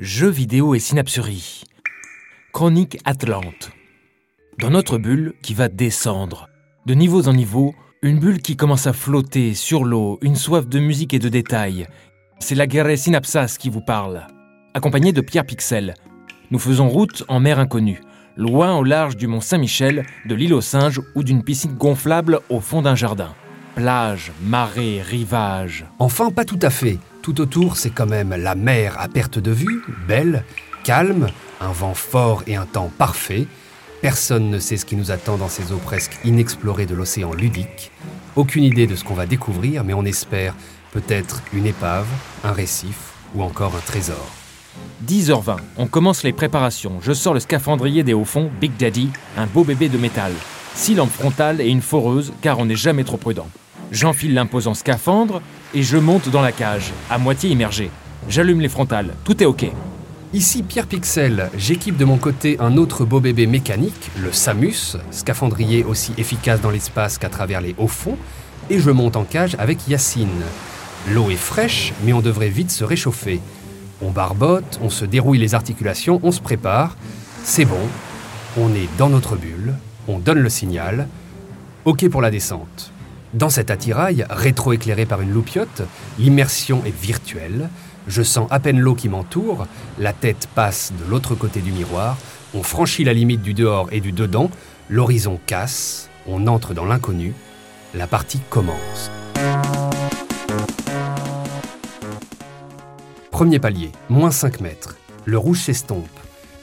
Jeux vidéo et synapserie. Chronique Atlante. Dans notre bulle qui va descendre, de niveaux en niveaux, une bulle qui commence à flotter sur l'eau, une soif de musique et de détails. C'est la guerre Synapsas qui vous parle. Accompagné de Pierre Pixel, nous faisons route en mer inconnue, loin au large du mont Saint-Michel, de l'île aux singes ou d'une piscine gonflable au fond d'un jardin. Plage, marée, rivage. Enfin, pas tout à fait. Tout autour, c'est quand même la mer à perte de vue, belle, calme, un vent fort et un temps parfait. Personne ne sait ce qui nous attend dans ces eaux presque inexplorées de l'océan ludique. Aucune idée de ce qu'on va découvrir, mais on espère peut-être une épave, un récif ou encore un trésor. 10h20, on commence les préparations. Je sors le scaphandrier des hauts fonds, Big Daddy, un beau bébé de métal. Six lampes frontales et une foreuse, car on n'est jamais trop prudent. J'enfile l'imposant scaphandre et je monte dans la cage, à moitié immergé. J'allume les frontales, tout est ok. Ici Pierre Pixel, j'équipe de mon côté un autre beau bébé mécanique, le Samus, scaphandrier aussi efficace dans l'espace qu'à travers les hauts fonds, et je monte en cage avec Yacine. L'eau est fraîche, mais on devrait vite se réchauffer. On barbote, on se dérouille les articulations, on se prépare. C'est bon, on est dans notre bulle, on donne le signal. OK pour la descente. Dans cet attirail, rétro-éclairé par une loupiote, l'immersion est virtuelle. Je sens à peine l'eau qui m'entoure, la tête passe de l'autre côté du miroir, on franchit la limite du dehors et du dedans, l'horizon casse, on entre dans l'inconnu, la partie commence. Premier palier, moins 5 mètres. Le rouge s'estompe.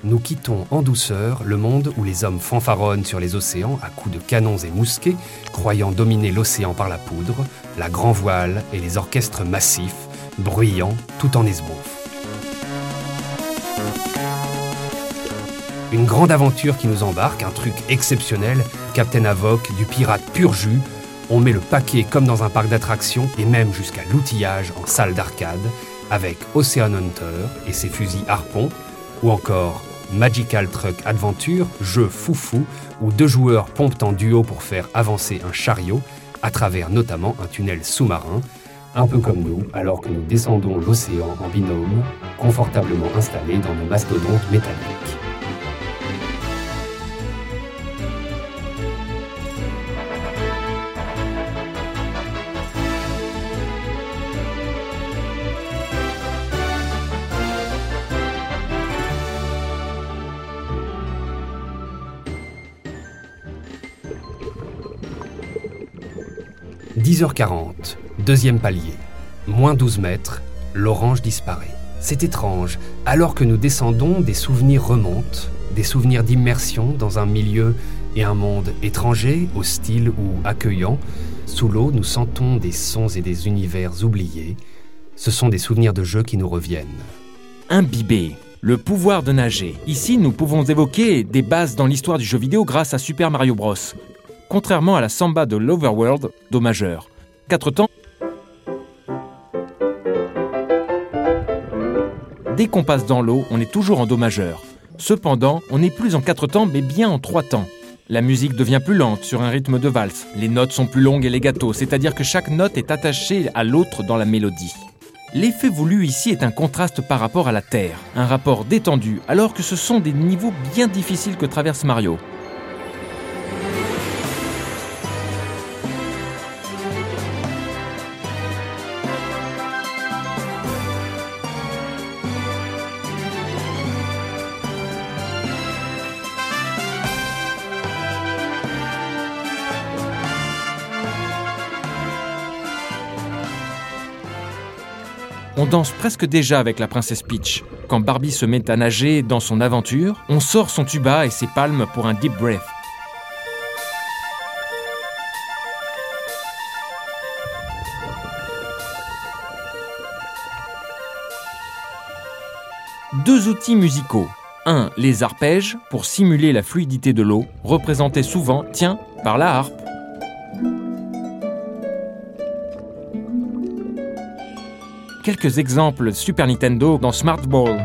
Nous quittons en douceur le monde où les hommes fanfaronnent sur les océans à coups de canons et mousquets, croyant dominer l'océan par la poudre, la grand voile et les orchestres massifs, bruyants tout en esbrouf. Une grande aventure qui nous embarque, un truc exceptionnel, Captain Avoc, du pirate pur jus. On met le paquet comme dans un parc d'attractions et même jusqu'à l'outillage en salle d'arcade, avec Ocean Hunter et ses fusils harpons, ou encore Magical Truck Adventure, jeu foufou où deux joueurs pompent en duo pour faire avancer un chariot à travers notamment un tunnel sous-marin, un peu comme nous alors que nous descendons l'océan en binôme, confortablement installés dans nos mastodontes métalliques. « 10h40, deuxième palier. Moins 12 mètres, l'orange disparaît. C'est étrange, alors que nous descendons, des souvenirs remontent, des souvenirs d'immersion dans un milieu et un monde étranger, hostile ou accueillant. Sous l'eau, nous sentons des sons et des univers oubliés. Ce sont des souvenirs de jeux qui nous reviennent. Imbibé. Le pouvoir de nager. Ici, nous pouvons évoquer des bases dans l'histoire du jeu vidéo grâce à Super Mario Bros. Contrairement à la samba de l'Overworld, Do majeur. Quatre temps. Dès qu'on passe dans l'eau, on est toujours en Do majeur. Cependant, on n'est plus en quatre temps, mais bien en trois temps. La musique devient plus lente sur un rythme de valse. Les notes sont plus longues et les gâteaux, c'est-à-dire que chaque note est attachée à l'autre dans la mélodie. L'effet voulu ici est un contraste par rapport à la Terre, un rapport détendu, alors que ce sont des niveaux bien difficiles que traverse Mario. Danse presque déjà avec la princesse Peach. Quand Barbie se met à nager dans son aventure, on sort son tuba et ses palmes pour un deep breath. Deux outils musicaux. Un, les arpèges, pour simuler la fluidité de l'eau, représentés souvent, tiens, par la harpe. Quelques exemples Super Nintendo dans Smart Ball.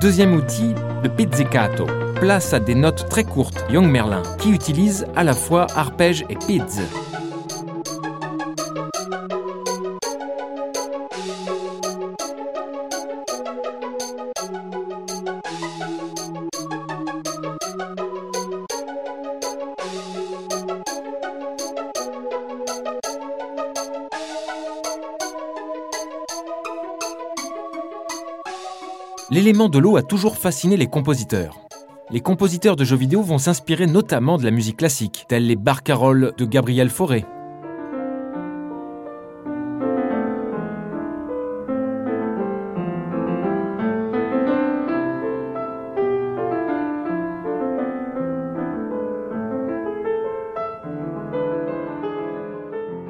Deuxième outil, le pizzicato. place à des notes très courtes, Young Merlin, qui utilise à la fois arpège et pids. L'élément de l'eau a toujours fasciné les compositeurs. Les compositeurs de jeux vidéo vont s'inspirer notamment de la musique classique, tels les barcaroles de Gabriel Fauré.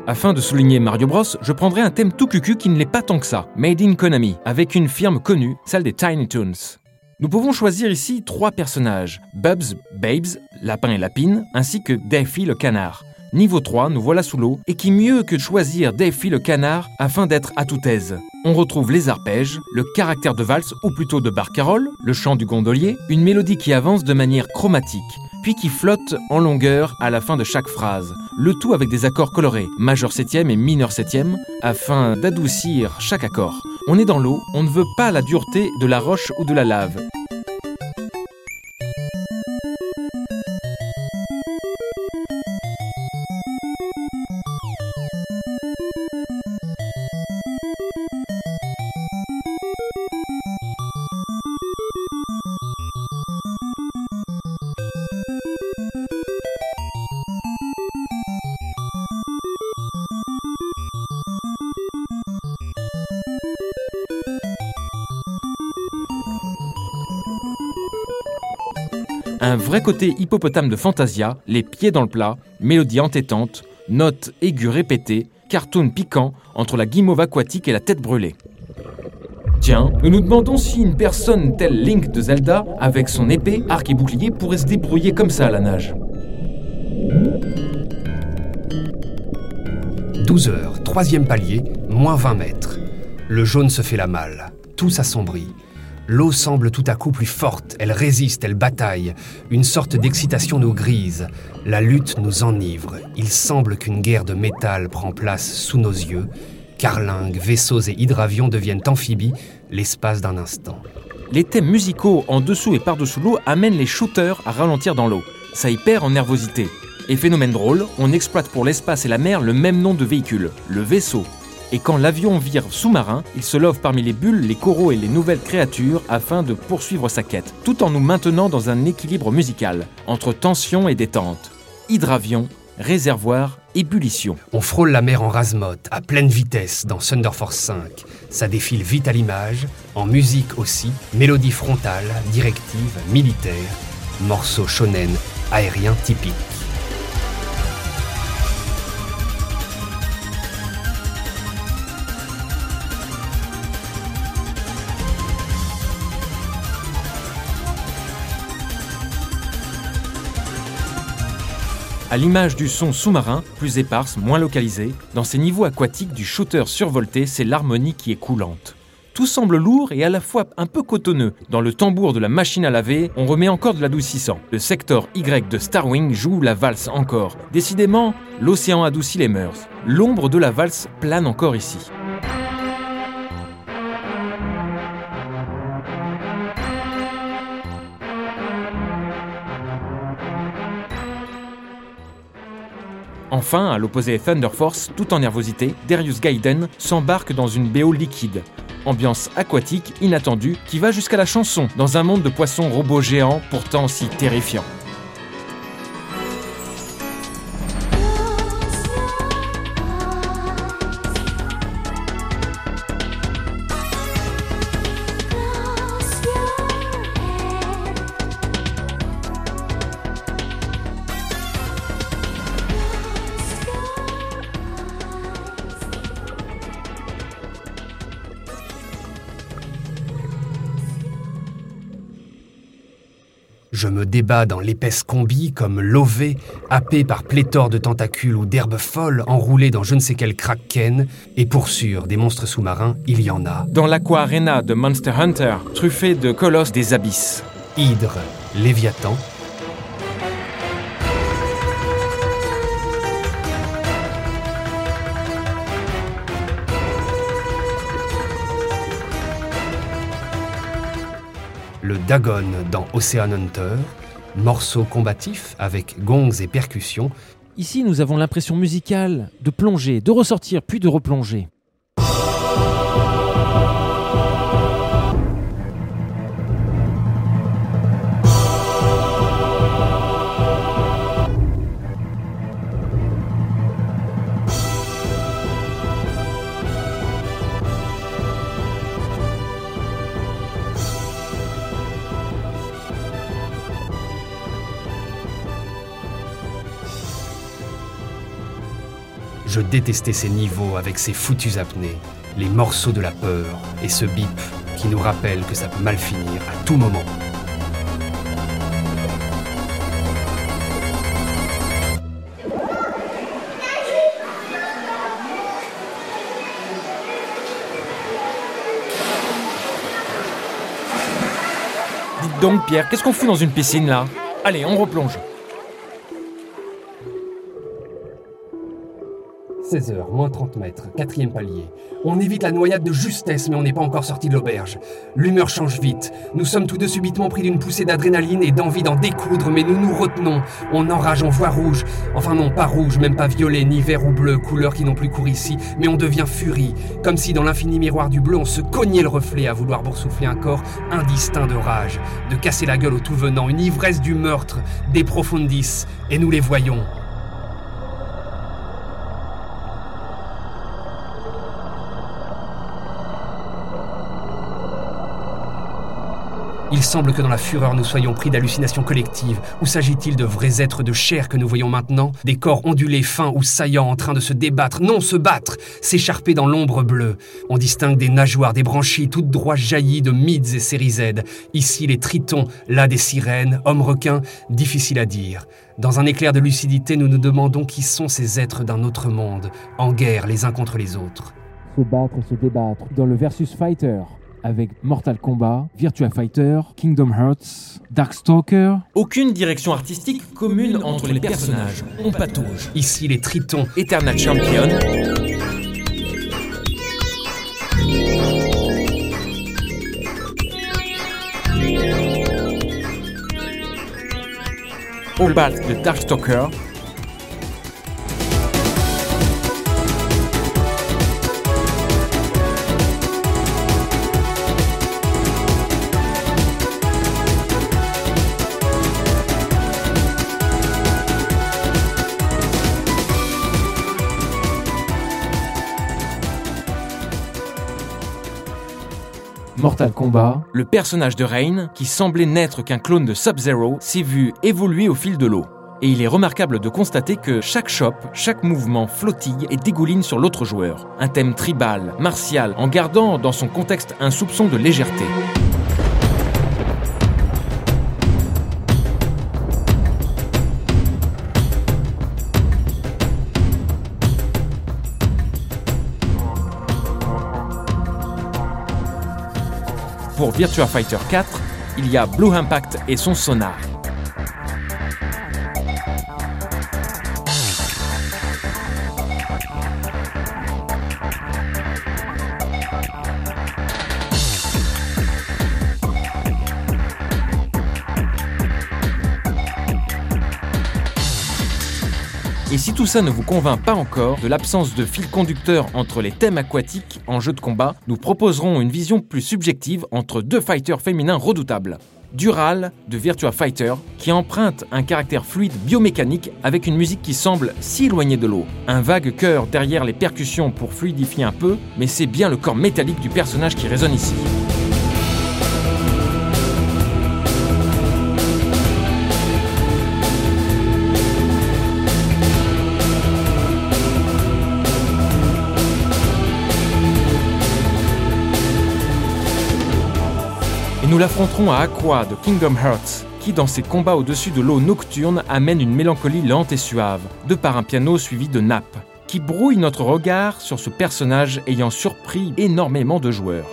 Afin de souligner Mario Bros, je prendrai un thème tout cucu qui ne l'est pas tant que ça, Made in Konami, avec une firme connue, celle des Tiny Toons. Nous pouvons choisir ici trois personnages, Bubs, Babes, Lapin et Lapine, ainsi que Daffy le canard. Niveau 3, nous voilà sous l'eau, et qui mieux que de choisir Daffy le canard afin d'être à toute aise. On retrouve les arpèges, le caractère de valse ou plutôt de barcarolle, le chant du gondolier, une mélodie qui avance de manière chromatique, puis qui flotte en longueur à la fin de chaque phrase, le tout avec des accords colorés, majeur septième et mineur septième, afin d'adoucir chaque accord. On est dans l'eau, on ne veut pas la dureté de la roche ou de la lave, Un vrai côté hippopotame de Fantasia, les pieds dans le plat, mélodie entêtante, notes aiguës répétées, cartoon piquant entre la guimauve aquatique et la tête brûlée. Tiens, nous nous demandons si une personne telle Link de Zelda, avec son épée, arc et bouclier, pourrait se débrouiller comme ça à la nage. 12 heures, troisième palier, moins 20 mètres. Le jaune se fait la malle. Tout s'assombrit. L'eau semble tout à coup plus forte, elle résiste, elle bataille. Une sorte d'excitation nous grise. La lutte nous enivre. Il semble qu'une guerre de métal prend place sous nos yeux. Carlingues, vaisseaux et hydravions deviennent amphibies l'espace d'un instant. Les thèmes musicaux en dessous et par-dessous l'eau amènent les shooters à ralentir dans l'eau. Ça y perd en nervosité. Et phénomène drôle, on exploite pour l'espace et la mer le même nom de véhicule, le vaisseau. Et quand l'avion vire sous-marin, il se love parmi les bulles, les coraux et les nouvelles créatures afin de poursuivre sa quête, tout en nous maintenant dans un équilibre musical, entre tension et détente. Hydravion, réservoir, ébullition. On frôle la mer en rasemote, à pleine vitesse, dans Thunder Force 5. Ça défile vite à l'image, en musique aussi, mélodie frontale, directive, militaire, morceau shonen, aérien typique. À l'image du son sous-marin, plus éparse, moins localisé, dans ces niveaux aquatiques du shooter survolté, c'est l'harmonie qui est coulante. Tout semble lourd et à la fois un peu cotonneux. Dans le tambour de la machine à laver, on remet encore de l'adoucissant. Le secteur Y de Starwing joue la valse encore. Décidément, l'océan adoucit les mœurs. L'ombre de la valse plane encore ici. Enfin, à l'opposé Thunder Force, tout en nervosité, Darius Gaiden s'embarque dans une BO liquide. Ambiance aquatique inattendue qui va jusqu'à la chanson dans un monde de poissons robots géants pourtant si terrifiant. Débat dans l'épaisse combi comme lové, happé par pléthore de tentacules ou d'herbes folles enroulées dans je ne sais quel kraken, et pour sûr, des monstres sous-marins, il y en a. Dans l'Aqua Arena de Monster Hunter, truffé de colosses des abysses. Hydre, Léviathan, le Dagon dans Ocean Hunter, morceau combatif avec gongs et percussions. Ici, nous avons l'impression musicale de plonger, de ressortir, puis de replonger. Je détestais ces niveaux avec ces foutus apnées, les morceaux de la peur et ce bip qui nous rappelle que ça peut mal finir à tout moment. Dites donc, Pierre, qu'est-ce qu'on fout dans une piscine là? Allez, on replonge. 16h, moins 30 mètres, quatrième palier. On évite la noyade de justesse, mais on n'est pas encore sorti de l'auberge. L'humeur change vite. Nous sommes tous deux subitement pris d'une poussée d'adrénaline et d'envie d'en découdre, mais nous nous retenons. On enrage, on voit rouge. Enfin non, pas rouge, même pas violet, ni vert ou bleu, couleurs qui n'ont plus cours ici, mais on devient furie. Comme si dans l'infini miroir du bleu, on se cognait le reflet à vouloir boursoufler un corps indistinct de rage, de casser la gueule au tout venant, une ivresse du meurtre, des profondis, et nous les voyons. Il semble que dans la fureur nous soyons pris d'hallucinations collectives. Ou s'agit-il de vrais êtres de chair que nous voyons maintenant? Des corps ondulés, fins ou saillants en train de se débattre, non se battre, s'écharper dans l'ombre bleue. On distingue des nageoires, des branchies, toutes droits jaillies de mythes et séries Z. Ici les tritons, là des sirènes, hommes requins, difficile à dire. Dans un éclair de lucidité, nous nous demandons qui sont ces êtres d'un autre monde, en guerre les uns contre les autres. Se battre se débattre dans le versus fighter avec Mortal Kombat, Virtua Fighter, Kingdom Hearts, Darkstalker. Aucune direction artistique commune entre les personnages. On patauge. Ici les Tritons, Eternal Champion. Obalt de Darkstalker. Mortal Kombat, le personnage de Rain, qui semblait n'être qu'un clone de Sub-Zero, s'est vu évoluer au fil de l'eau. Et il est remarquable de constater que chaque shop, chaque mouvement flottille et dégouline sur l'autre joueur. Un thème tribal, martial, en gardant dans son contexte un soupçon de légèreté. Pour Virtua Fighter 4, il y a Blue Impact et son sonar. Tout ça ne vous convainc pas encore de l'absence de fil conducteur entre les thèmes aquatiques en jeu de combat, nous proposerons une vision plus subjective entre deux fighters féminins redoutables. Dural de Virtua Fighter, qui emprunte un caractère fluide biomécanique avec une musique qui semble si éloignée de l'eau. Un vague cœur derrière les percussions pour fluidifier un peu, mais c'est bien le corps métallique du personnage qui résonne ici. Nous l'affronterons à Aqua de Kingdom Hearts, qui dans ses combats au-dessus de l'eau nocturne amène une mélancolie lente et suave, de par un piano suivi de nappes, qui brouille notre regard sur ce personnage ayant surpris énormément de joueurs.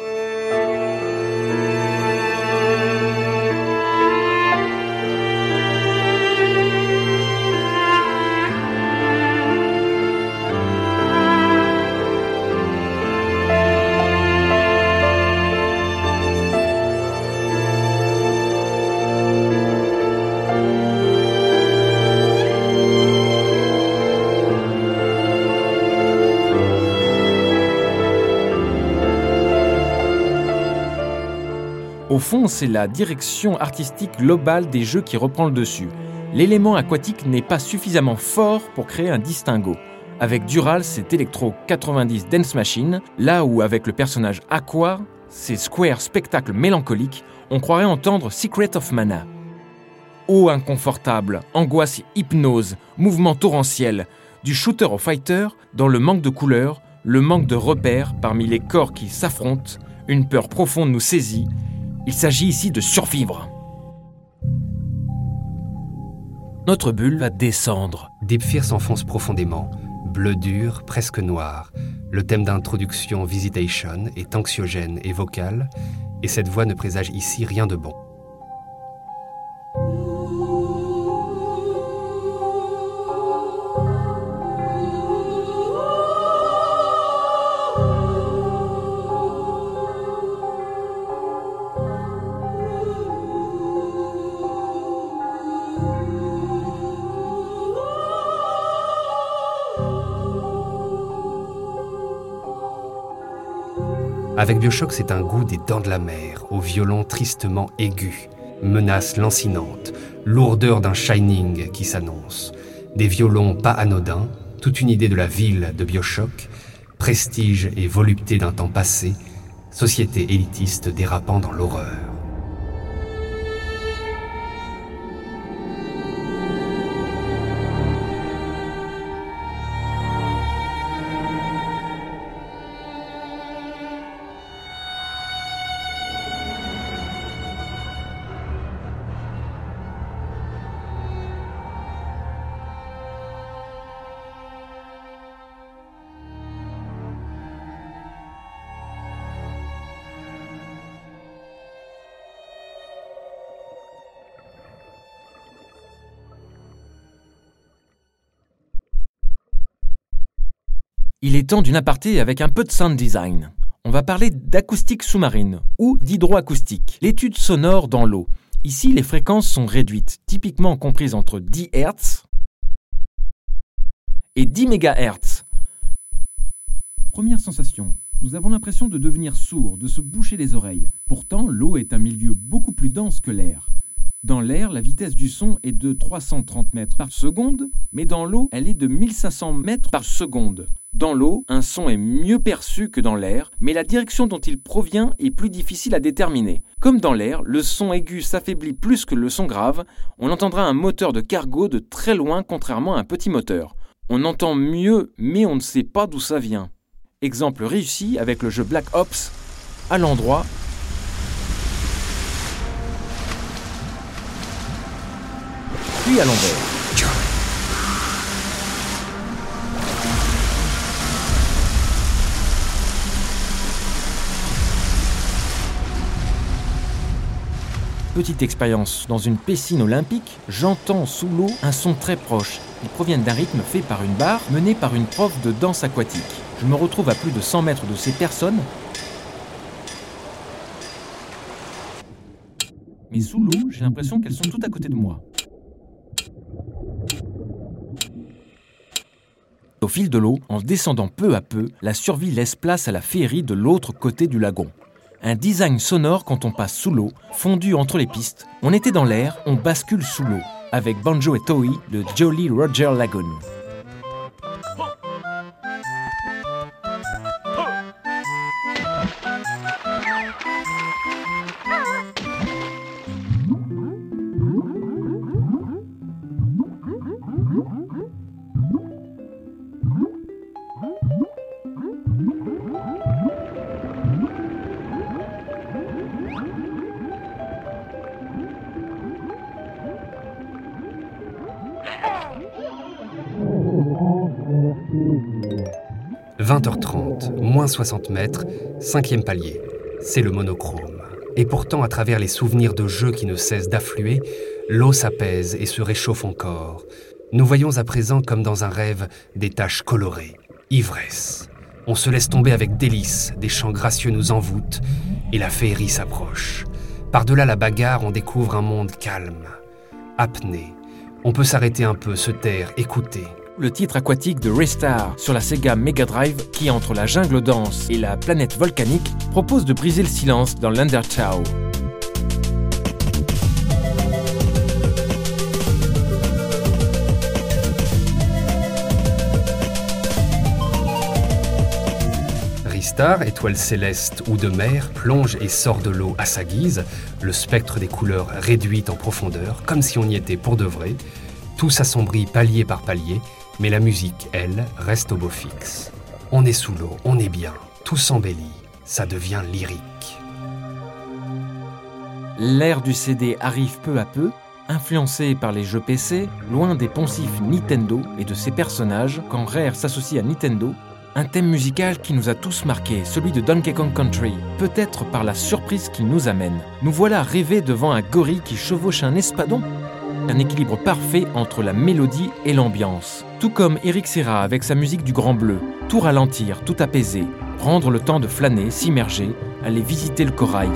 Au fond, c'est la direction artistique globale des jeux qui reprend le dessus. L'élément aquatique n'est pas suffisamment fort pour créer un distinguo. Avec Dural, c'est Electro 90 Dance Machine, là où avec le personnage Aqua, c'est Square spectacle mélancolique, on croirait entendre Secret of Mana. Eau inconfortable, angoisse hypnose, mouvement torrentiel, du shooter au fighter, dans le manque de couleurs, le manque de repères parmi les corps qui s'affrontent, une peur profonde nous saisit. Il s'agit ici de survivre. Notre bulle va descendre. Deep Fear s'enfonce profondément, bleu dur, presque noir. Le thème d'introduction Visitation est anxiogène et vocal, et cette voix ne présage ici rien de bon. Avec Bioshock, c'est un goût des dents de la mer, au violon tristement aigu, menace lancinante, lourdeur d'un shining qui s'annonce, des violons pas anodins, toute une idée de la ville de Bioshock, prestige et volupté d'un temps passé, société élitiste dérapant dans l'horreur. Il est temps d'une aparté avec un peu de sound design. On va parler d'acoustique sous-marine ou d'hydroacoustique, l'étude sonore dans l'eau. Ici, les fréquences sont réduites, typiquement comprises entre 10 Hz et 10 MHz. Première sensation, nous avons l'impression de devenir sourd, de se boucher les oreilles. Pourtant, l'eau est un milieu beaucoup plus dense que l'air. Dans l'air, la vitesse du son est de 330 mètres par seconde, mais dans l'eau, elle est de 1500 mètres par seconde. Dans l'eau, un son est mieux perçu que dans l'air, mais la direction dont il provient est plus difficile à déterminer. Comme dans l'air, le son aigu s'affaiblit plus que le son grave, on entendra un moteur de cargo de très loin contrairement à un petit moteur. On entend mieux, mais on ne sait pas d'où ça vient. Exemple réussi avec le jeu Black Ops, à l'endroit puis à l'envers. petite expérience dans une piscine olympique, j'entends sous l'eau un son très proche. Il provient d'un rythme fait par une barre menée par une prof de danse aquatique. Je me retrouve à plus de 100 mètres de ces personnes. Mais sous l'eau, j'ai l'impression qu'elles sont toutes à côté de moi. Au fil de l'eau, en descendant peu à peu, la survie laisse place à la féerie de l'autre côté du lagon un design sonore quand on passe sous l'eau, fondu entre les pistes. On était dans l'air, on bascule sous l'eau, avec Banjo et Toei, le Jolly Roger Lagoon. 60 mètres, cinquième palier. C'est le monochrome. Et pourtant, à travers les souvenirs de jeux qui ne cessent d'affluer, l'eau s'apaise et se réchauffe encore. Nous voyons à présent, comme dans un rêve, des taches colorées, ivresse. On se laisse tomber avec délice, des chants gracieux nous envoûtent, et la féerie s'approche. Par-delà la bagarre, on découvre un monde calme, apnée. On peut s'arrêter un peu, se taire, écouter le titre aquatique de Raystar sur la Sega Mega Drive qui, entre la jungle dense et la planète volcanique, propose de briser le silence dans l'Undertow. Star, étoile céleste ou de mer, plonge et sort de l'eau à sa guise, le spectre des couleurs réduit en profondeur, comme si on y était pour de vrai, tout s'assombrit palier par palier, mais la musique, elle, reste au beau fixe. On est sous l'eau, on est bien, tout s'embellit, ça devient lyrique. L'ère du CD arrive peu à peu, influencé par les jeux PC, loin des poncifs Nintendo et de ses personnages, quand Rare s'associe à Nintendo, un thème musical qui nous a tous marqués, celui de Donkey Kong Country, peut-être par la surprise qu'il nous amène. Nous voilà rêvés devant un gorille qui chevauche un espadon un équilibre parfait entre la mélodie et l'ambiance. Tout comme Eric Serra avec sa musique du Grand Bleu, tout ralentir, tout apaiser, prendre le temps de flâner, s'immerger, aller visiter le corail.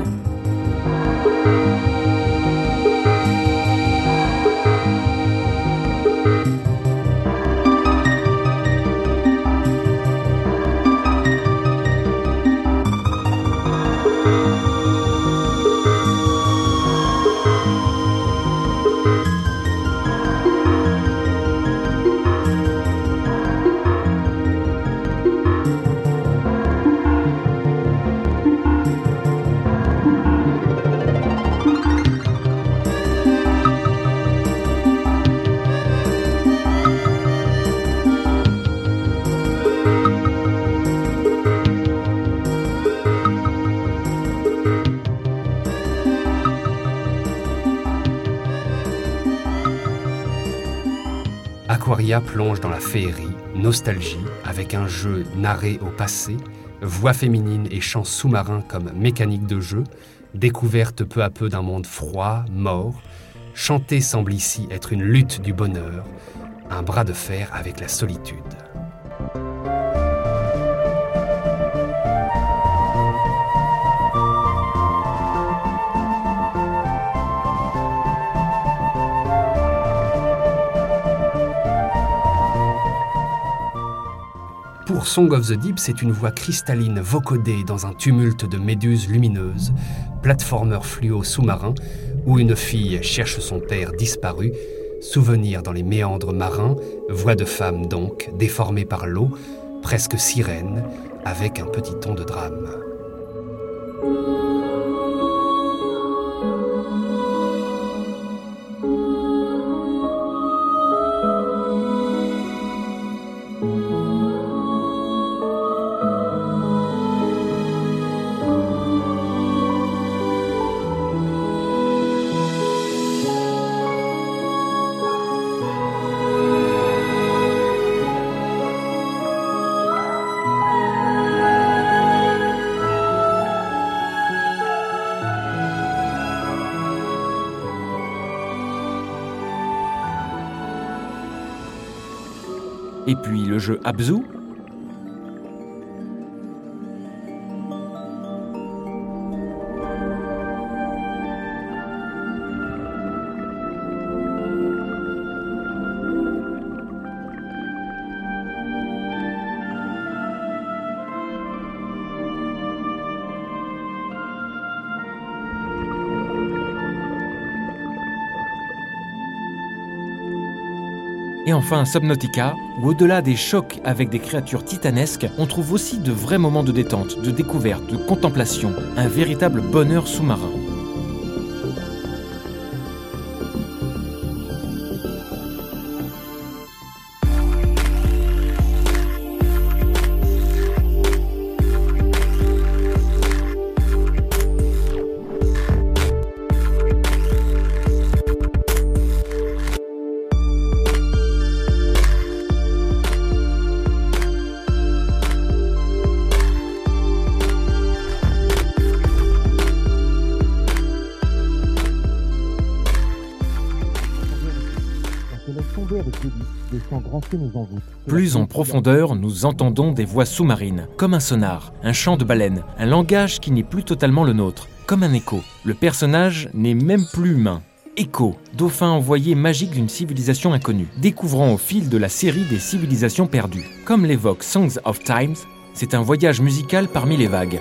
Plonge dans la féerie, nostalgie, avec un jeu narré au passé, voix féminine et chants sous-marins comme mécanique de jeu, découverte peu à peu d'un monde froid, mort. Chanter semble ici être une lutte du bonheur, un bras de fer avec la solitude. Pour Song of the Deep, c'est une voix cristalline vocodée dans un tumulte de méduses lumineuses, platformer fluo sous-marin, où une fille cherche son père disparu, souvenir dans les méandres marins, voix de femme donc, déformée par l'eau, presque sirène, avec un petit ton de drame. Puis le jeu Abzu, Et enfin Subnautica, où au-delà des chocs avec des créatures titanesques, on trouve aussi de vrais moments de détente, de découverte, de contemplation, un véritable bonheur sous-marin. Profondeur, nous entendons des voix sous-marines, comme un sonar, un chant de baleine, un langage qui n'est plus totalement le nôtre, comme un écho. Le personnage n'est même plus humain. Echo, dauphin envoyé magique d'une civilisation inconnue, découvrant au fil de la série des civilisations perdues. Comme l'évoque Songs of Times, c'est un voyage musical parmi les vagues.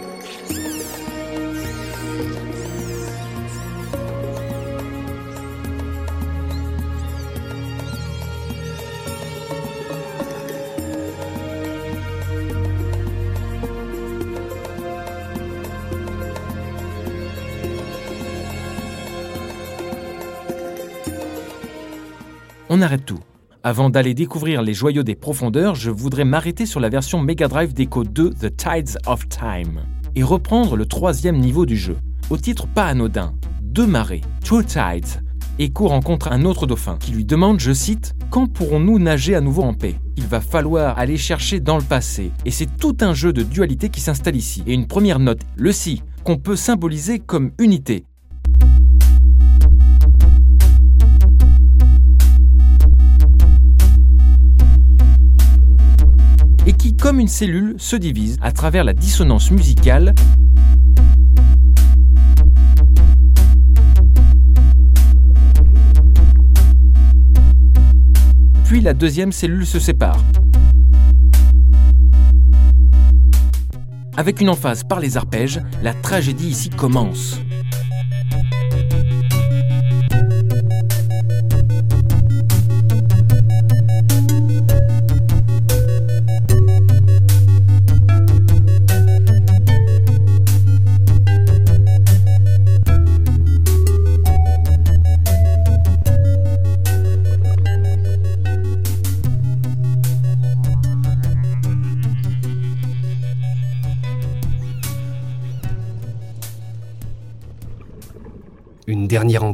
On arrête tout. Avant d'aller découvrir les joyaux des profondeurs, je voudrais m'arrêter sur la version Mega Drive d'Echo 2 The Tides of Time et reprendre le troisième niveau du jeu. Au titre pas anodin, deux marées, Two Tides. Echo rencontre un autre dauphin qui lui demande, je cite, Quand pourrons-nous nager à nouveau en paix? Il va falloir aller chercher dans le passé. Et c'est tout un jeu de dualité qui s'installe ici. Et une première note, le si, qu'on peut symboliser comme unité. Et qui, comme une cellule, se divise à travers la dissonance musicale Puis la deuxième cellule se sépare. Avec une emphase par les arpèges, la tragédie ici commence.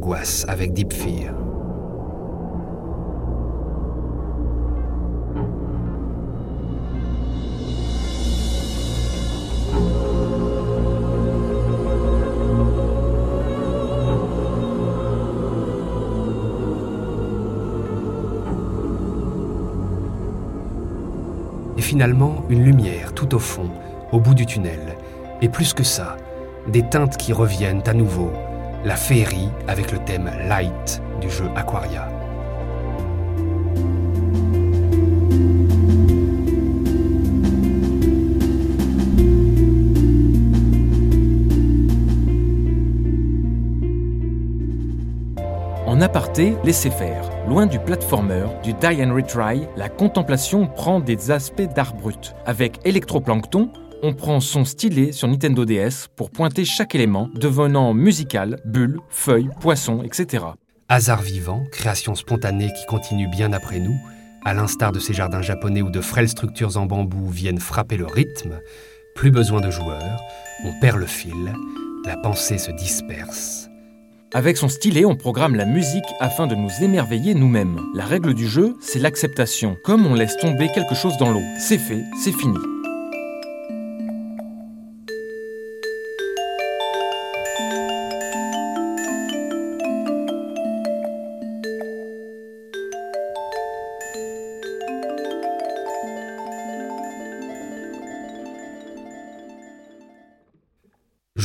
Dernière angoisse avec Deep Fear. Et finalement, une lumière tout au fond, au bout du tunnel. Et plus que ça, des teintes qui reviennent à nouveau, la féerie avec le thème Light du jeu Aquaria. En aparté, laissez faire. Loin du platformer, du die and retry, la contemplation prend des aspects d'art brut. Avec Electroplankton, on prend son stylet sur Nintendo DS pour pointer chaque élément, devenant musical, bulle, feuille, poisson, etc. Hasard vivant, création spontanée qui continue bien après nous, à l'instar de ces jardins japonais où de frêles structures en bambou viennent frapper le rythme, plus besoin de joueurs, on perd le fil, la pensée se disperse. Avec son stylet, on programme la musique afin de nous émerveiller nous-mêmes. La règle du jeu, c'est l'acceptation, comme on laisse tomber quelque chose dans l'eau. C'est fait, c'est fini.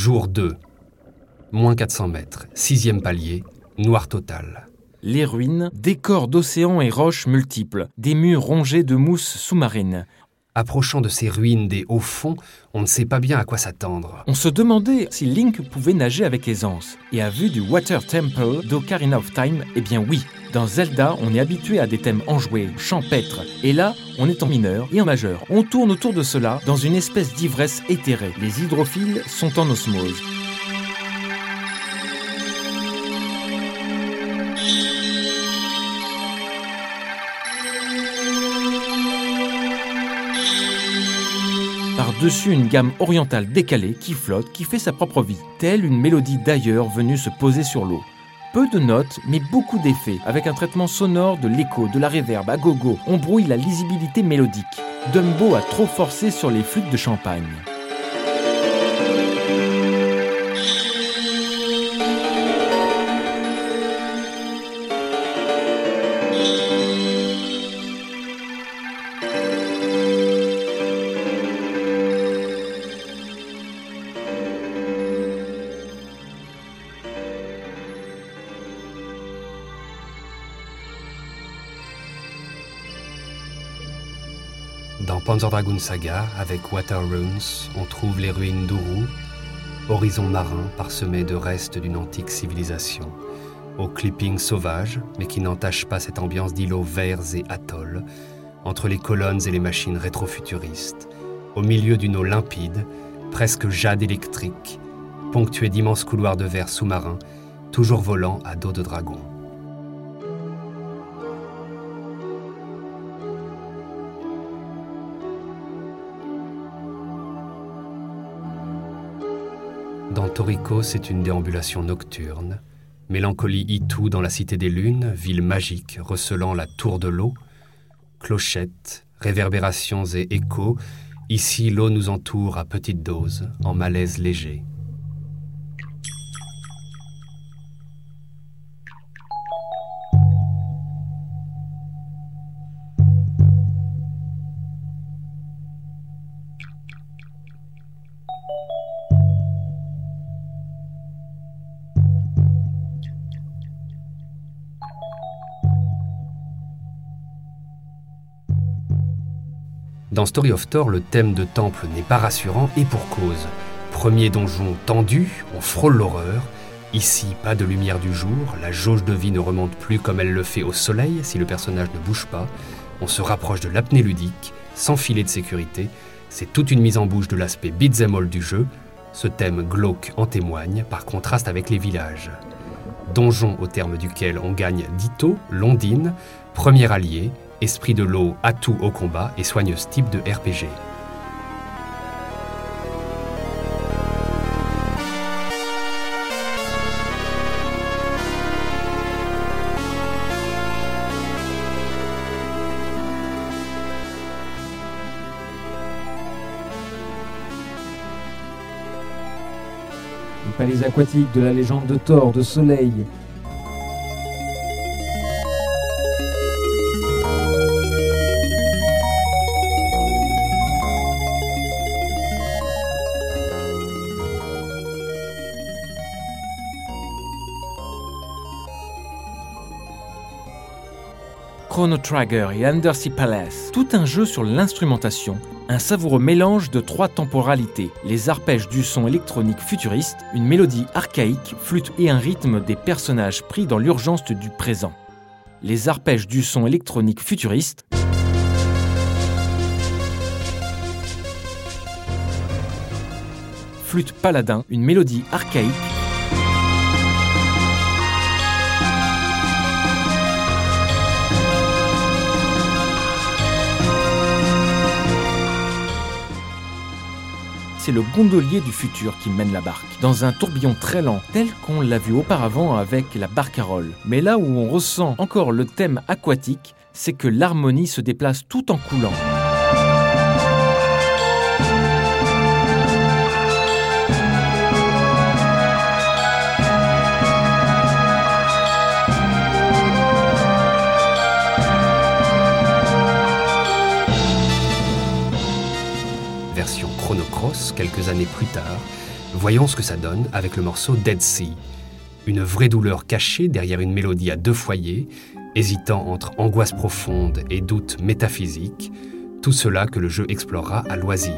Jour 2. Moins 400 mètres. Sixième palier. Noir total. Les ruines, décors d'océans et roches multiples, des murs rongés de mousse sous-marine. Approchant de ces ruines des hauts fonds, on ne sait pas bien à quoi s'attendre. On se demandait si Link pouvait nager avec aisance. Et à vue du Water Temple d'Ocarina of Time, eh bien oui. Dans Zelda, on est habitué à des thèmes enjoués, champêtres. Et là, on est en mineur et en majeur. On tourne autour de cela dans une espèce d'ivresse éthérée. Les hydrophiles sont en osmose. Par-dessus une gamme orientale décalée qui flotte, qui fait sa propre vie, telle une mélodie d'ailleurs venue se poser sur l'eau. Peu de notes, mais beaucoup d'effets, avec un traitement sonore de l'écho, de la réverb à gogo. On brouille la lisibilité mélodique. Dumbo a trop forcé sur les flûtes de champagne. Dans Panzer Dragoon Saga, avec Water Runes, on trouve les ruines d'Uru, horizon marin parsemé de restes d'une antique civilisation, au clipping sauvage, mais qui n'entache pas cette ambiance d'îlots verts et atolls, entre les colonnes et les machines rétrofuturistes, au milieu d'une eau limpide, presque jade électrique, ponctuée d'immenses couloirs de verre sous-marins, toujours volant à dos de dragon. C'est une déambulation nocturne. Mélancolie Itou dans la Cité des Lunes, ville magique recelant la tour de l'eau. Clochettes, réverbérations et échos. Ici, l'eau nous entoure à petite dose, en malaise léger. Dans Story of Thor, le thème de temple n'est pas rassurant et pour cause. Premier donjon tendu, on frôle l'horreur. Ici, pas de lumière du jour, la jauge de vie ne remonte plus comme elle le fait au soleil si le personnage ne bouge pas. On se rapproche de l'apnée ludique, sans filet de sécurité. C'est toute une mise en bouche de l'aspect beat'em du jeu. Ce thème glauque en témoigne, par contraste avec les villages. Donjon au terme duquel on gagne Dito, Londine, premier allié, esprit de l'eau, atout au combat et soigneuse type de RPG. Palais aquatiques de la légende de Thor, de Soleil, Chrono Trigger et Undersea Palace, tout un jeu sur l'instrumentation, un savoureux mélange de trois temporalités, les arpèges du son électronique futuriste, une mélodie archaïque, flûte et un rythme des personnages pris dans l'urgence du présent. Les arpèges du son électronique futuriste, flûte paladin, une mélodie archaïque, c'est le gondolier du futur qui mène la barque, dans un tourbillon très lent, tel qu'on l'a vu auparavant avec la barcarolle. Mais là où on ressent encore le thème aquatique, c'est que l'harmonie se déplace tout en coulant. Version Chrono Cross quelques années plus tard, voyons ce que ça donne avec le morceau Dead Sea. Une vraie douleur cachée derrière une mélodie à deux foyers, hésitant entre angoisse profonde et doute métaphysique, tout cela que le jeu explorera à loisir.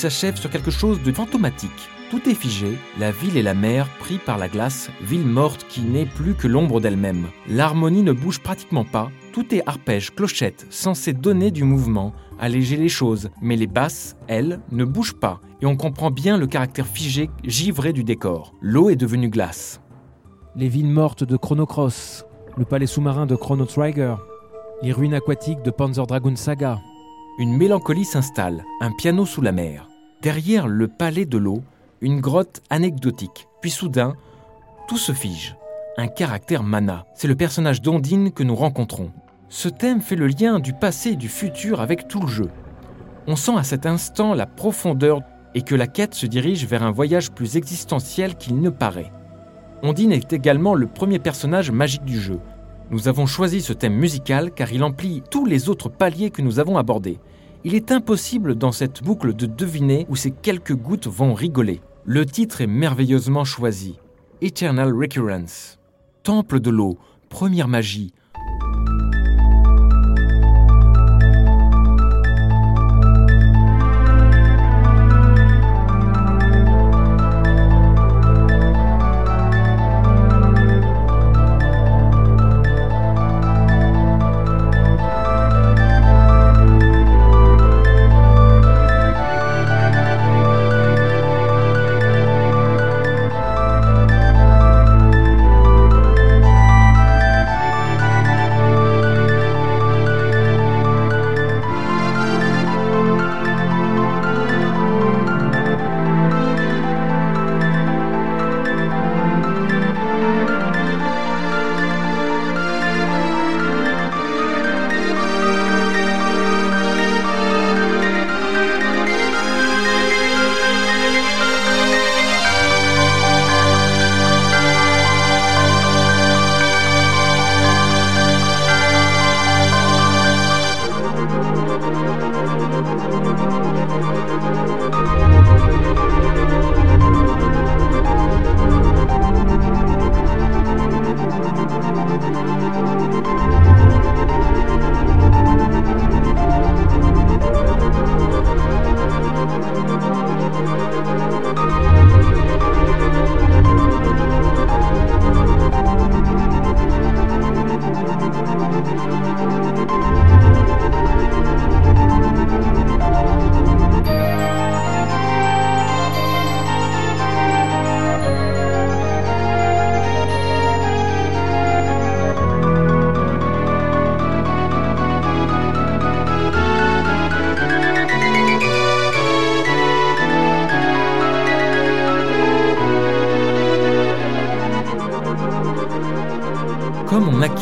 S'achève sur quelque chose de fantomatique. Tout est figé, la ville et la mer pris par la glace, ville morte qui n'est plus que l'ombre d'elle-même. L'harmonie ne bouge pratiquement pas, tout est arpège, clochette, censé donner du mouvement, alléger les choses, mais les basses, elles, ne bougent pas, et on comprend bien le caractère figé, givré du décor. L'eau est devenue glace. les villes mortes de Chrono Cross, le palais sous-marin de Chrono Trigger, les ruines aquatiques de Panzer Dragoon Saga, Une mélancolie s'installe, un piano sous la mer. Derrière le palais de l'eau, une grotte anecdotique. Puis soudain, tout se fige. Un caractère mana. C'est le personnage d'Ondine que nous rencontrons. Ce thème fait le lien du passé et du futur avec tout le jeu. On sent à cet instant la profondeur et que la quête se dirige vers un voyage plus existentiel qu'il ne paraît. Ondine est également le premier personnage magique du jeu. Nous avons choisi ce thème musical car il emplit tous les autres paliers que nous avons abordés. Il est impossible dans cette boucle de deviner où ces quelques gouttes vont rigoler. Le titre est merveilleusement choisi. Eternal Recurrence. Temple de l'eau, première magie.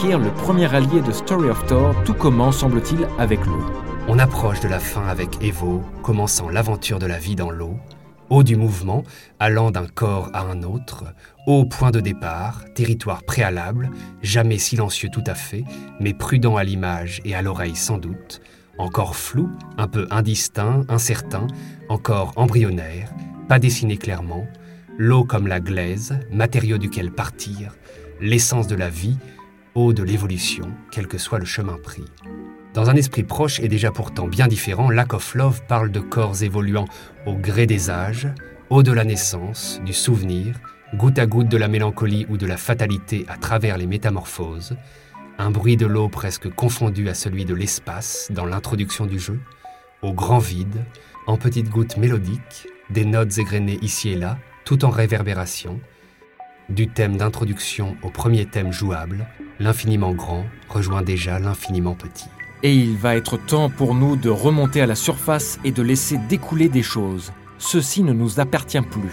Le premier allié de Story of Thor, tout commence, semble-t-il, avec l'eau. On approche de la fin avec Evo, commençant l'aventure de la vie dans l'eau, eau du mouvement, allant d'un corps à un autre, au point de départ, territoire préalable, jamais silencieux tout à fait, mais prudent à l'image et à l'oreille sans doute, encore flou, un peu indistinct, incertain, encore embryonnaire, pas dessiné clairement, l'eau comme la glaise, matériau duquel partir, l'essence de la vie, eau de l'évolution, quel que soit le chemin pris. Dans un esprit proche et déjà pourtant bien différent, Lack of Love parle de corps évoluant au gré des âges, eau de la naissance, du souvenir, goutte à goutte de la mélancolie ou de la fatalité à travers les métamorphoses, un bruit de l'eau presque confondu à celui de l'espace dans l'introduction du jeu, au grand vide, en petites gouttes mélodiques, des notes égrenées ici et là, tout en réverbération, du thème d'introduction au premier thème jouable, l'infiniment grand rejoint déjà l'infiniment petit. Et il va être temps pour nous de remonter à la surface et de laisser découler des choses. Ceci ne nous appartient plus.